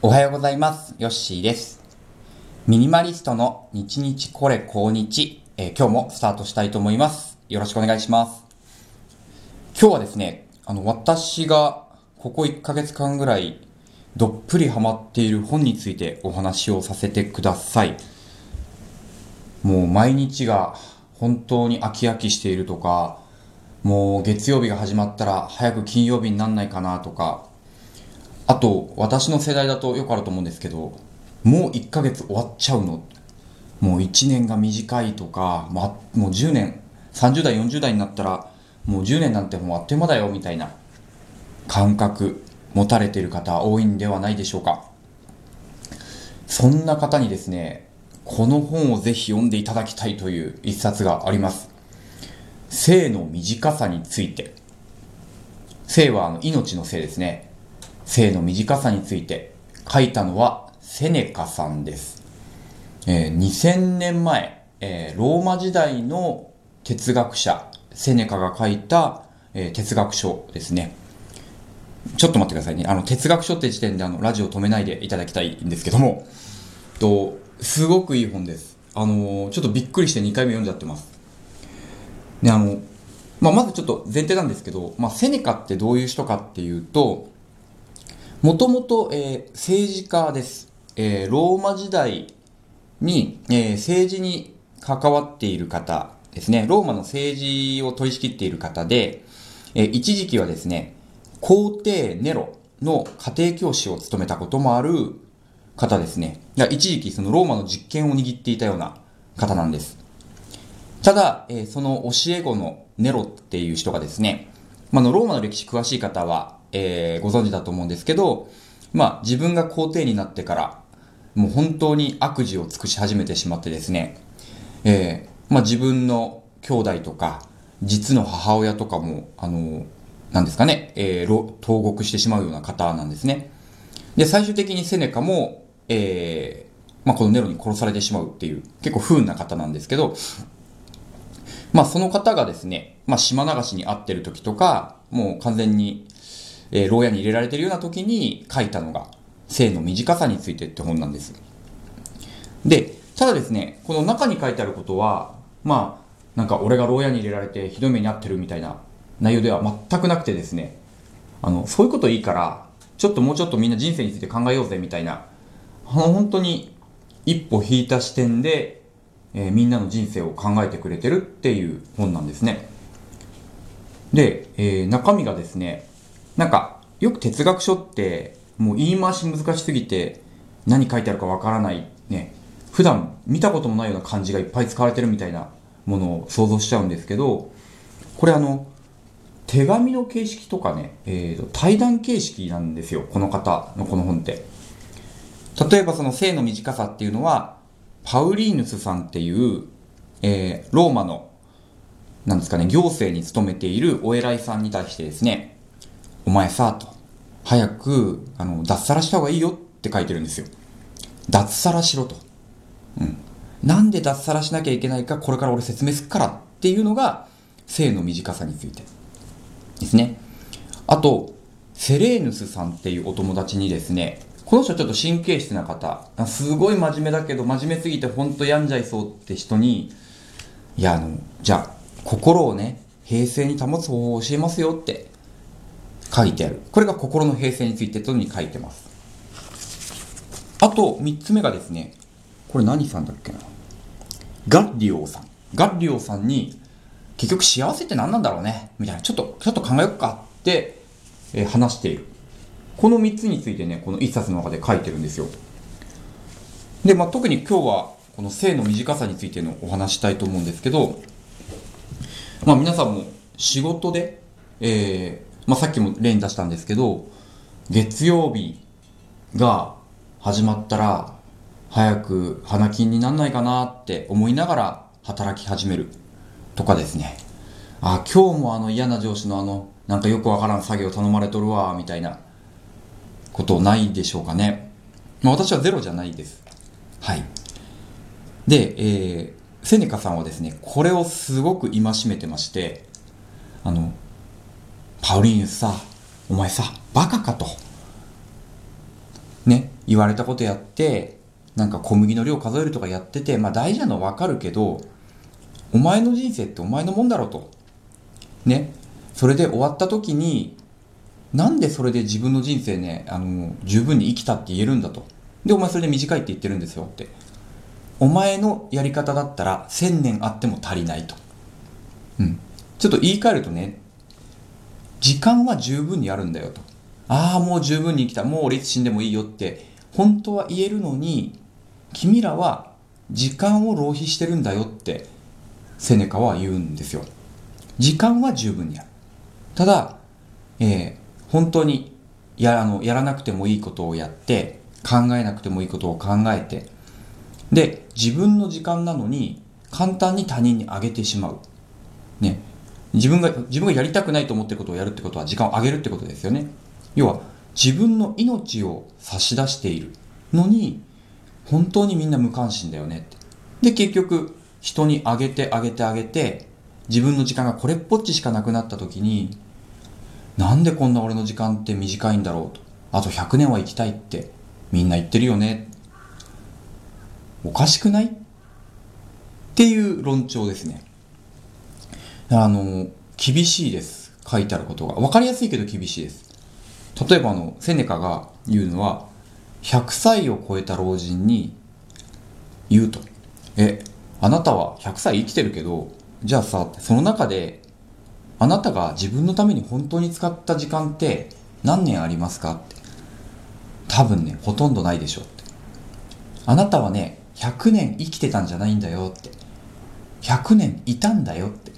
おはようございます。ヨッシーです。ミニマリストの日日これ高日、えー今日もスタートしたいと思います。よろしくお願いします。今日はですね、あの、私がここ1ヶ月間ぐらいどっぷりハマっている本についてお話をさせてください。もう毎日が本当に飽き飽きしているとか、もう月曜日が始まったら早く金曜日になんないかなとか、あと、私の世代だとよくあると思うんですけど、もう1ヶ月終わっちゃうの。もう1年が短いとか、ま、もう10年、30代、40代になったら、もう10年なんてもうあっという間だよ、みたいな感覚、持たれてる方多いんではないでしょうか。そんな方にですね、この本をぜひ読んでいただきたいという一冊があります。生の短さについて。生はあの命の生ですね。生の短さについて書いたのはセネカさんです。えー2000年前、えーローマ時代の哲学者、セネカが書いた、えー哲学書ですね。ちょっと待ってくださいね。あの、哲学書って時点であの、ラジオ止めないでいただきたいんですけども、と、すごくいい本です。あのーちょっとびっくりして2回目読んじゃってます。で、あの、まあ、まずちょっと前提なんですけど、まあ、セネカってどういう人かっていうと、もともと、えー政治家です。えーローマ時代に、えー政治に関わっている方ですね。ローマの政治を取り仕切っている方で、えー一時期はですね、皇帝ネロの家庭教師を務めたこともある方ですね。一時期そのローマの実権を握っていたような方なんです。ただ、えーその教え子のネロっていう人がですね、ま、あのローマの歴史詳しい方は、えーご存知だと思うんですけど、まあ、自分が皇帝になってから、もう本当に悪事を尽くし始めてしまってですね、えーまあ、自分の兄弟とか、実の母親とかも、あの、なんですかね、えー投獄してしまうような方なんですね。で、最終的にセネカも、えーまあ、このネロに殺されてしまうっていう、結構不運な方なんですけど、まあ、その方がですね、まあ、島流しに遭ってる時とか、もう完全に、えー牢屋に入れられてるような時に書いたのが、生の短さについてって本なんです。で、ただですね、この中に書いてあることは、まあ、なんか俺が牢屋に入れられてひどい目に遭ってるみたいな内容では全くなくてですね、あの、そういうこといいから、ちょっともうちょっとみんな人生について考えようぜみたいな、あの、本当に一歩引いた視点で、えーみんなの人生を考えてくれてるっていう本なんですね。で、えー中身がですね、なんか、よく哲学書って、もう言い回し難しすぎて、何書いてあるかわからない、ね、普段見たこともないような漢字がいっぱい使われてるみたいなものを想像しちゃうんですけど、これあの、手紙の形式とかね、えーと、対談形式なんですよ、この方のこの本って。例えばその生の短さっていうのは、パウリーヌスさんっていう、えーローマの、なんですかね、行政に勤めているお偉いさんに対してですね、お前さ、と、早く、あの、脱サラした方がいいよって書いてるんですよ。脱サラしろと。うん。なんで脱サラしなきゃいけないか、これから俺説明すっからっていうのが、生の短さについてですね。あと、セレーヌスさんっていうお友達にですね、この人ちょっと神経質な方、すごい真面目だけど、真面目すぎてほんと病んじゃいそうって人に、いや、あの、じゃあ、心をね、平静に保つ方法を教えますよって書いてある。これが心の平静についてというのに書いてます。あと、三つ目がですね、これ何さんだっけな？ガッリオさん。ガッリオさんに、結局幸せって何なんだろうね？みたいな、ちょっと、ちょっと考えようかって、えー話している。この3つについてね、この一冊の中で書いてるんですよ。で、まあ、特に今日は、この性の短さについてのお話したいと思うんですけど、まあ、皆さんも仕事で、えーまあ、さっきも例に出したんですけど、月曜日が始まったら、早く花金になんないかなって思いながら働き始めるとかですね。あ、今日もあの嫌な上司のあの、なんかよくわからん作業頼まれとるわ、みたいなことないでしょうかね。まあ私はゼロじゃないです。はい。で、えー、セネカさんはですね、これをすごく戒めてまして、あの、パウリーヌスさ、お前さ、バカかと。ね、言われたことやって、なんか小麦の量数えるとかやってて、まあ大事なのはわかるけど、お前の人生ってお前のもんだろと。ね。それで終わった時に、なんでそれで自分の人生ね、あの、十分に生きたって言えるんだと。で、お前それで短いって言ってるんですよって。お前のやり方だったら1000年あっても足りないと。うん。ちょっと言い換えるとね、時間は十分にあるんだよと。ああ、もう十分に生きた。もう俺いつ死んでもいいよって、本当は言えるのに、君らは時間を浪費してるんだよって、セネカは言うんですよ。時間は十分にある。ただ、えー、本当にやあのやらなくてもいいことをやって、考えなくてもいいことを考えて、で、自分の時間なのに簡単に他人にあげてしまう。ね。自分が、自分がやりたくないと思ってることをやるってことは時間をあげるってことですよね。要は、自分の命を差し出しているのに、本当にみんな無関心だよねって。で、結局、人にあげてあげてあげて、自分の時間がこれっぽっちしかなくなった時に、なんでこんな俺の時間って短いんだろうと。あと100年は生きたいってみんな言ってるよね。おかしくない？っていう論調ですね。あの、厳しいです。書いてあることが。わかりやすいけど厳しいです。例えばあの、セネカが言うのは、100歳を超えた老人に言うと。え、あなたは100歳生きてるけど、じゃあさ、その中で、あなたが自分のために本当に使った時間って何年ありますか？って。多分ね、ほとんどないでしょって。あなたはね、100年生きてたんじゃないんだよって。100年いたんだよって。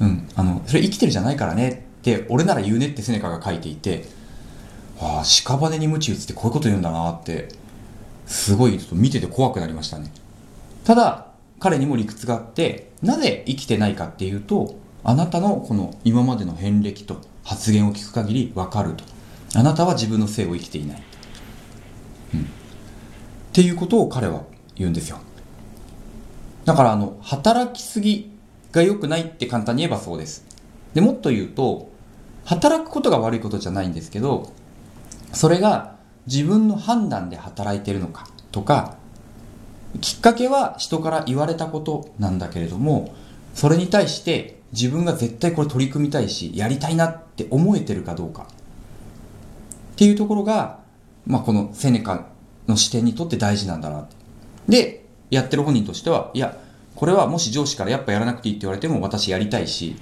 うん、あの、それ生きてるじゃないからねって、俺なら言うねってセネカが書いていて、ああ、屍に鞭打つってこういうこと言うんだなって、すごいちょっと見てて怖くなりましたね。ただ、彼にも理屈があって、なぜ生きてないかっていうと、あなたのこの今までの遍歴と発言を聞く限りわかると。あなたは自分の性を生きていない。うん。っていうことを彼は言うんですよ。だからあの、働きすぎが良くないって簡単に言えばそうです。で、もっと言うと、働くことが悪いことじゃないんですけど、それが自分の判断で働いてるのかとか、きっかけは人から言われたことなんだけれども、それに対して自分が絶対これ取り組みたいし、やりたいなって思えてるかどうか。っていうところが、まあ、このセネカの視点にとって大事なんだな。で、やってる本人としては、いや、これはもし上司からやっぱやらなくていいって言われても私やりたいし、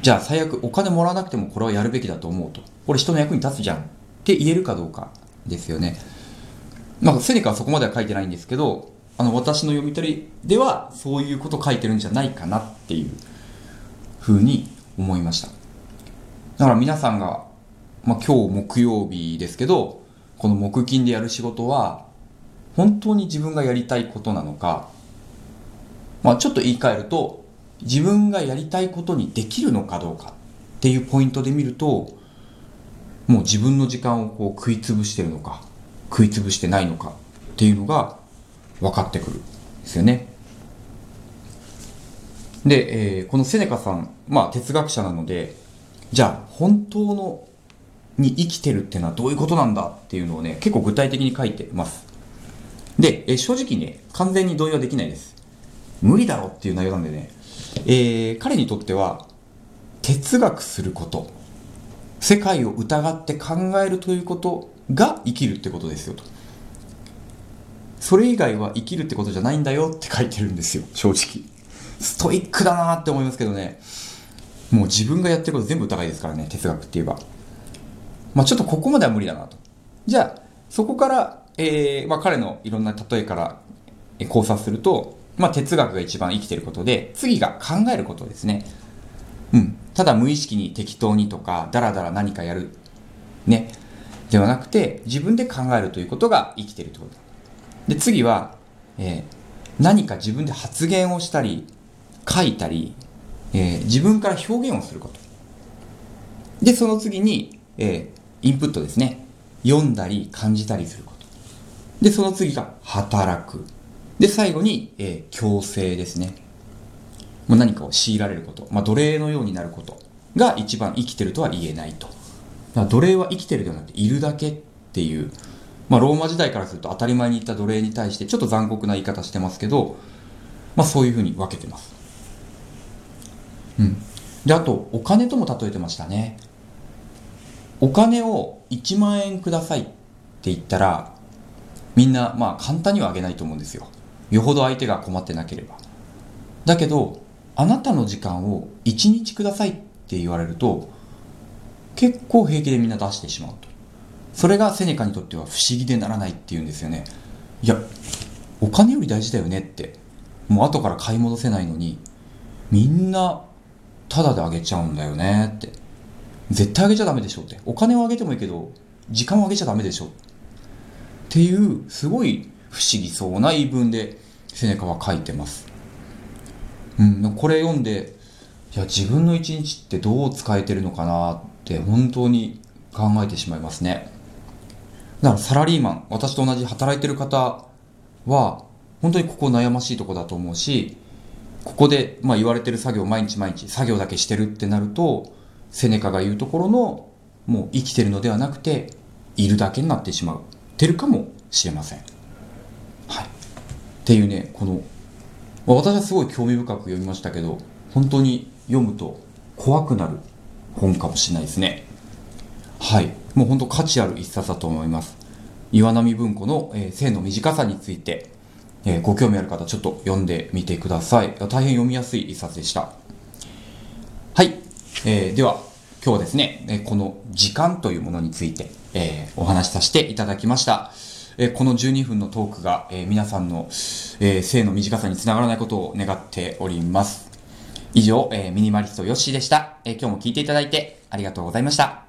じゃあ最悪お金もらわなくてもこれはやるべきだと思うと。これ人の役に立つじゃんって言えるかどうかですよね。まあ、セネカはそこまでは書いてないんですけど、あの、私の読み取りではそういうこと書いてるんじゃないかなっていうふうに思いました。だから皆さんが、まあ、今日木曜日ですけど、この木金でやる仕事は、本当に自分がやりたいことなのか、まあ、ちょっと言い換えると、自分がやりたいことにできるのかどうかっていうポイントで見ると、もう自分の時間をこう食いつぶしてるのか、食いつぶしてないのかっていうのが分かってくるんですよね。で、えー、このセネカさん、まあ哲学者なので、じゃあ本当のに生きてるってのはどういうことなんだっていうのをね、結構具体的に書いてます。で、えー、正直ね、完全に同意はできないです。無理だろっていう内容なんでね、えー、彼にとっては、哲学すること、世界を疑って考えるということが生きるってことですよと。それ以外は生きるってことじゃないんだよって書いてるんですよ、正直。ストイックだなって思いますけどね。もう自分がやってること全部疑いですからね、哲学って言えば。まあちょっとここまでは無理だなと。じゃあ、そこから、えー、まあ彼のいろんな例えから考察すると、まあ、哲学が一番生きてることで、次が考えることですね。うん。ただ無意識に適当にとか、だらだら何かやる。ね。ではなくて、自分で考えるということが生きてるってこと。で、次は、えー、何か自分で発言をしたり、書いたり、えー、自分から表現をすること。で、その次に、えー、インプットですね。読んだり感じたりすること。で、その次が働く。で、最後に、えー、強制ですね。もう何かを強いられること。まあ、奴隷のようになることが一番生きてるとは言えないと。だ奴隷は生きてるではなくて、いるだけっていうまあ、ローマ時代からすると当たり前に言った奴隷に対してちょっと残酷な言い方してますけど、まあ、そういうふうに分けてます。うん。で、あと、お金とも例えてましたね。お金を1万円くださいって言ったら、みんな、まあ、簡単にはあげないと思うんですよ。よほど相手が困ってなければ。だけど、あなたの時間を1日くださいって言われると、結構平気でみんな出してしまうと。それがセネカにとっては不思議でならないっていうんですよね。いや、お金より大事だよねって。もう後から買い戻せないのに、みんな、タダであげちゃうんだよねって。絶対あげちゃダメでしょって。お金をあげてもいいけど、時間をあげちゃダメでしょ。っていう、すごい不思議そうな言い分で、セネカは書いてます。うん、これ読んで、いや、自分の一日ってどう使えてるのかなって本当に考えてしまいますね。だからサラリーマン、私と同じ働いてる方は、本当にここ悩ましいとこだと思うし、ここで、まあ、言われてる作業毎日毎日作業だけしてるってなると、セネカが言うところの、もう生きてるのではなくて、いるだけになってしまう。てるかもしれません。っていうね、この、まあ、私はすごい興味深く読みましたけど、本当に読むと怖くなる本かもしれないですね。はい。もう本当価値ある一冊だと思います。岩波文庫の、えー、性の短さについて、えー、ご興味ある方ちょっと読んでみてください。大変読みやすい一冊でした。はい。えー、では、今日はですね、えこの時間というものについて、えお話しさせていただきました。えこの12分のトークが、え皆さんの、え性の短さにつながらないことを願っております。以上、えミニマリストヨッシーでした、え今日も聞いていただいてありがとうございました。